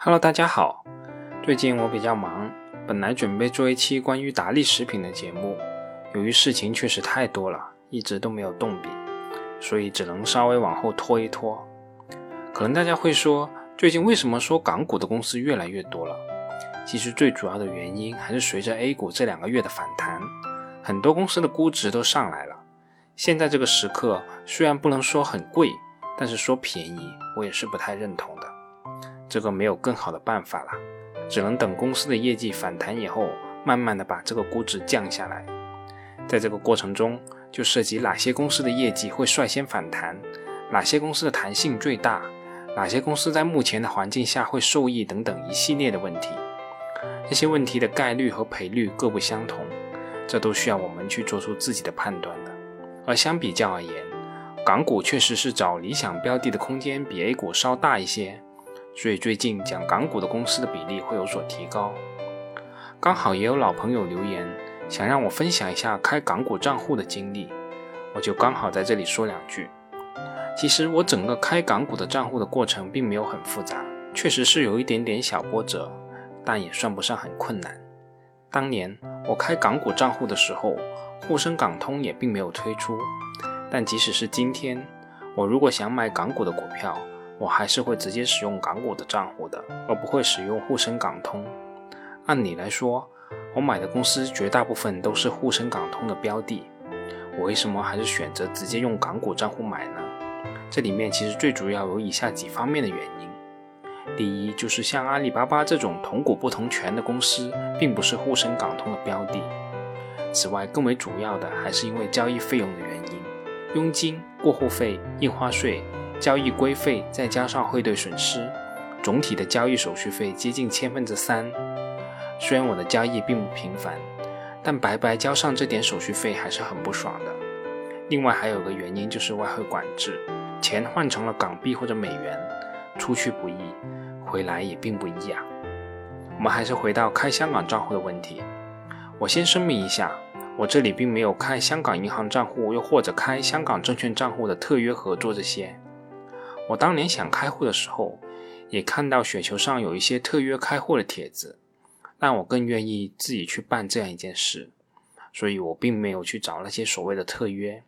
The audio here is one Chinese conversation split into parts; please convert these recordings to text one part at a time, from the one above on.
Hello，大家好。最近我比较忙，本来准备做一期关于达利食品的节目，由于事情确实太多了，一直都没有动笔，所以只能稍微往后拖一拖。可能大家会说，最近为什么说港股的公司越来越多了？其实最主要的原因还是随着 A 股这两个月的反弹，很多公司的估值都上来了。现在这个时刻虽然不能说很贵，但是说便宜，我也是不太认同的。这个没有更好的办法了，只能等公司的业绩反弹以后，慢慢的把这个估值降下来。在这个过程中，就涉及哪些公司的业绩会率先反弹，哪些公司的弹性最大，哪些公司在目前的环境下会受益等等一系列的问题。这些问题的概率和赔率各不相同，这都需要我们去做出自己的判断的。而相比较而言，港股确实是找理想标的的空间比 A 股稍大一些。所以最近讲港股的公司的比例会有所提高。刚好也有老朋友留言，想让我分享一下开港股账户的经历，我就刚好在这里说两句。其实我整个开港股的账户的过程并没有很复杂，确实是有一点点小波折，但也算不上很困难。当年我开港股账户的时候，沪深港通也并没有推出，但即使是今天，我如果想买港股的股票，我还是会直接使用港股的账户的，而不会使用沪深港通。按理来说，我买的公司绝大部分都是沪深港通的标的，我为什么还是选择直接用港股账户买呢？这里面其实最主要有以下几方面的原因：第一，就是像阿里巴巴这种同股不同权的公司，并不是沪深港通的标的。此外，更为主要的还是因为交易费用的原因，佣金、过户费、印花税。交易规费再加上汇兑损失，总体的交易手续费接近千分之三。虽然我的交易并不频繁，但白白交上这点手续费还是很不爽的。另外还有个原因就是外汇管制，钱换成了港币或者美元，出去不易，回来也并不易啊。我们还是回到开香港账户的问题。我先声明一下，我这里并没有开香港银行账户，又或者开香港证券账户的特约合作这些。我当年想开户的时候，也看到雪球上有一些特约开户的帖子，但我更愿意自己去办这样一件事，所以我并没有去找那些所谓的特约。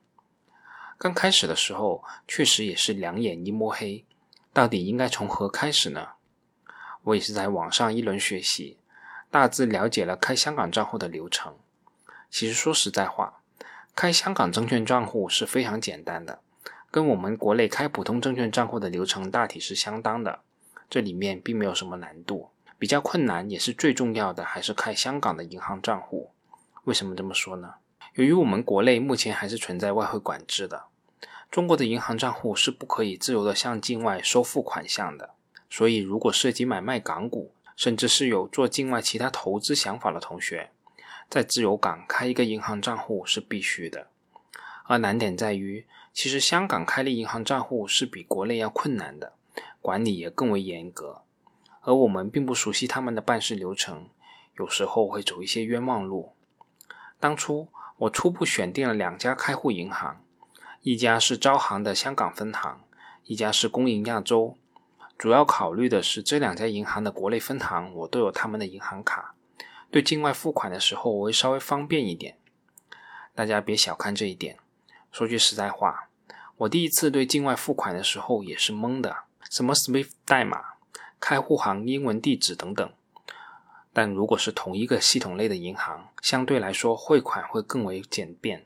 刚开始的时候，确实也是两眼一摸黑，到底应该从何开始呢？我也是在网上一轮学习，大致了解了开香港账户的流程。其实说实在话，开香港证券账户是非常简单的。跟我们国内开普通证券账户的流程大体是相当的，这里面并没有什么难度。比较困难也是最重要的，还是开香港的银行账户。为什么这么说呢？由于我们国内目前还是存在外汇管制的，中国的银行账户是不可以自由的向境外收付款项的。所以，如果涉及买卖港股，甚至是有做境外其他投资想法的同学，在自由港开一个银行账户是必须的。而难点在于，其实香港开立银行账户是比国内要困难的，管理也更为严格，而我们并不熟悉他们的办事流程，有时候会走一些冤枉路。当初我初步选定了两家开户银行，一家是招行的香港分行，一家是工银亚洲，主要考虑的是这两家银行的国内分行我都有他们的银行卡，对境外付款的时候我会稍微方便一点。大家别小看这一点。说句实在话，我第一次对境外付款的时候也是懵的，什么 SWIFT 代码、开户行英文地址等等。但如果是同一个系统类的银行，相对来说汇款会更为简便。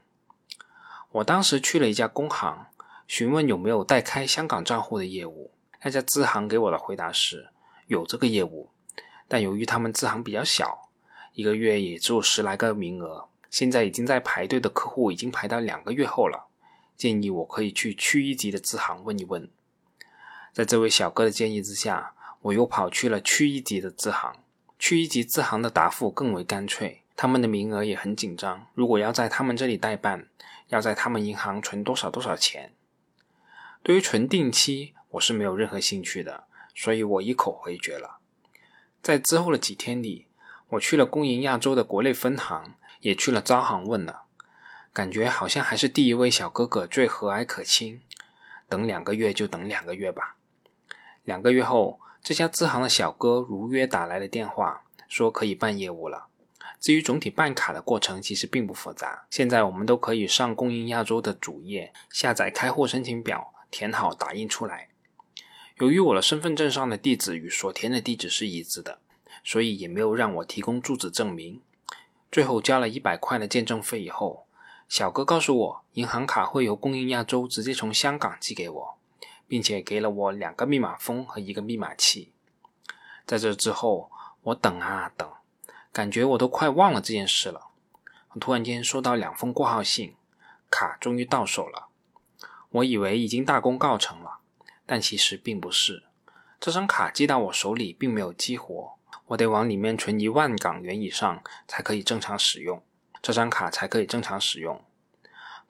我当时去了一家工行，询问有没有代开香港账户的业务，那家支行给我的回答是有这个业务，但由于他们支行比较小，一个月也只有十来个名额。现在已经在排队的客户已经排到两个月后了，建议我可以去区一级的支行问一问。在这位小哥的建议之下，我又跑去了区一级的支行。区一级支行的答复更为干脆，他们的名额也很紧张，如果要在他们这里代办，要在他们银行存多少多少钱。对于存定期，我是没有任何兴趣的，所以我一口回绝了。在之后的几天里，我去了工银亚洲的国内分行。也去了招行问了，感觉好像还是第一位小哥哥最和蔼可亲。等两个月就等两个月吧。两个月后，这家支行的小哥如约打来了电话，说可以办业务了。至于总体办卡的过程，其实并不复杂。现在我们都可以上供应亚洲的主页，下载开户申请表，填好打印出来。由于我的身份证上的地址与所填的地址是一致的，所以也没有让我提供住址证明。最后交了一百块的见证费以后，小哥告诉我，银行卡会由供应亚洲直接从香港寄给我，并且给了我两个密码封和一个密码器。在这之后，我等啊等。感觉我都快忘了这件事了。突然间收到两封挂号信，卡终于到手了。我以为已经大功告成了，但其实并不是。这张卡寄到我手里并没有激活，我得往里面存一万港元以上才可以正常使用，这张卡才可以正常使用。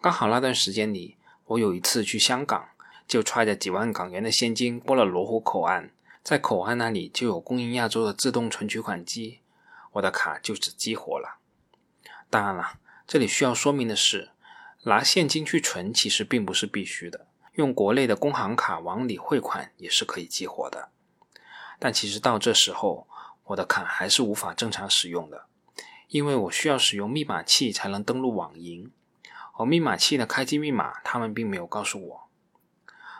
刚好那段时间里，我有一次去香港，就揣着几万港元的现金过了罗湖口岸，在口岸那里就有供应亚洲的自动存取款机。我的卡就此激活了。当然了，这里需要说明的是，拿现金去存其实并不是必须的，用国内的工行卡往里汇款也是可以激活的。但其实到这时候，我的卡还是无法正常使用的，因为我需要使用密码器才能登录网银，而密码器的开机密码他们并没有告诉我。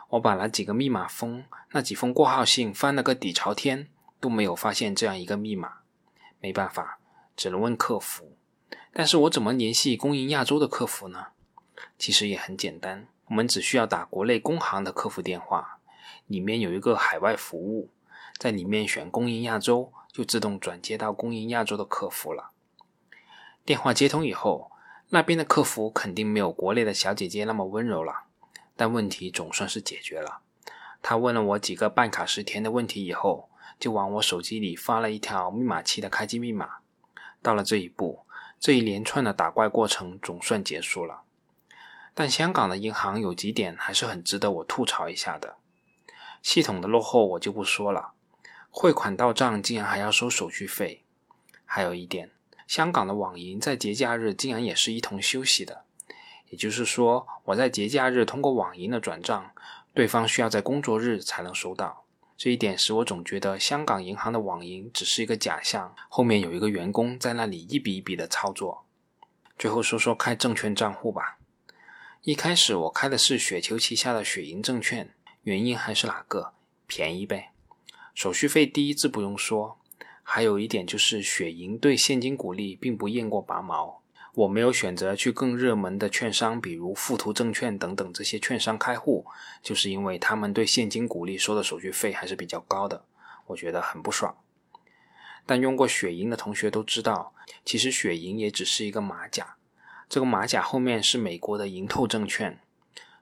我把那几个密码封、那几封挂号信翻了个底朝天，都没有发现这样一个密码。没办法，只能问客服。但是我怎么联系供应亚洲的客服呢？其实也很简单，我们只需要打国内工行的客服电话，里面有一个海外服务，在里面选供应亚洲，就自动转接到供应亚洲的客服了。电话接通以后，那边的客服肯定没有国内的小姐姐那么温柔了，但问题总算是解决了。他问了我几个办卡时填的问题以后。就往我手机里发了一条密码器的开机密码。到了这一步，这一连串的打怪过程总算结束了。但香港的银行有几点还是很值得我吐槽一下的。系统的落后我就不说了，汇款到账竟然还要收手续费。还有一点，香港的网银在节假日竟然也是一同休息的。也就是说，我在节假日通过网银的转账，对方需要在工作日才能收到。这一点使我总觉得香港银行的网银只是一个假象，后面有一个员工在那里一笔一笔的操作。最后说说开证券账户吧。一开始我开的是雪球旗下的雪银证券，原因还是哪个？便宜呗。手续费低自不用说，还有一点就是雪银对现金股利并不验过拔毛。我没有选择去更热门的券商，比如富途证券等等这些券商开户，就是因为他们对现金股利收的手续费还是比较高的，我觉得很不爽。但用过雪银的同学都知道，其实雪银也只是一个马甲，这个马甲后面是美国的银透证券，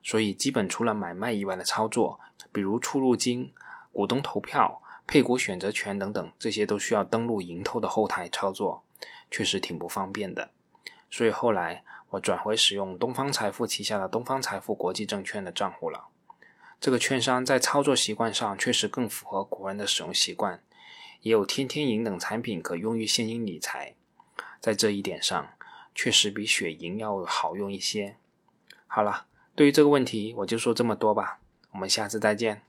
所以基本除了买卖以外的操作，比如出入金、股东投票、配股选择权等等，这些都需要登录银透的后台操作，确实挺不方便的。所以后来我转回使用东方财富旗下的东方财富国际证券的账户了。这个券商在操作习惯上确实更符合国人的使用习惯，也有天天银等产品可用于现金理财，在这一点上确实比雪银要好用一些。好了，对于这个问题我就说这么多吧，我们下次再见。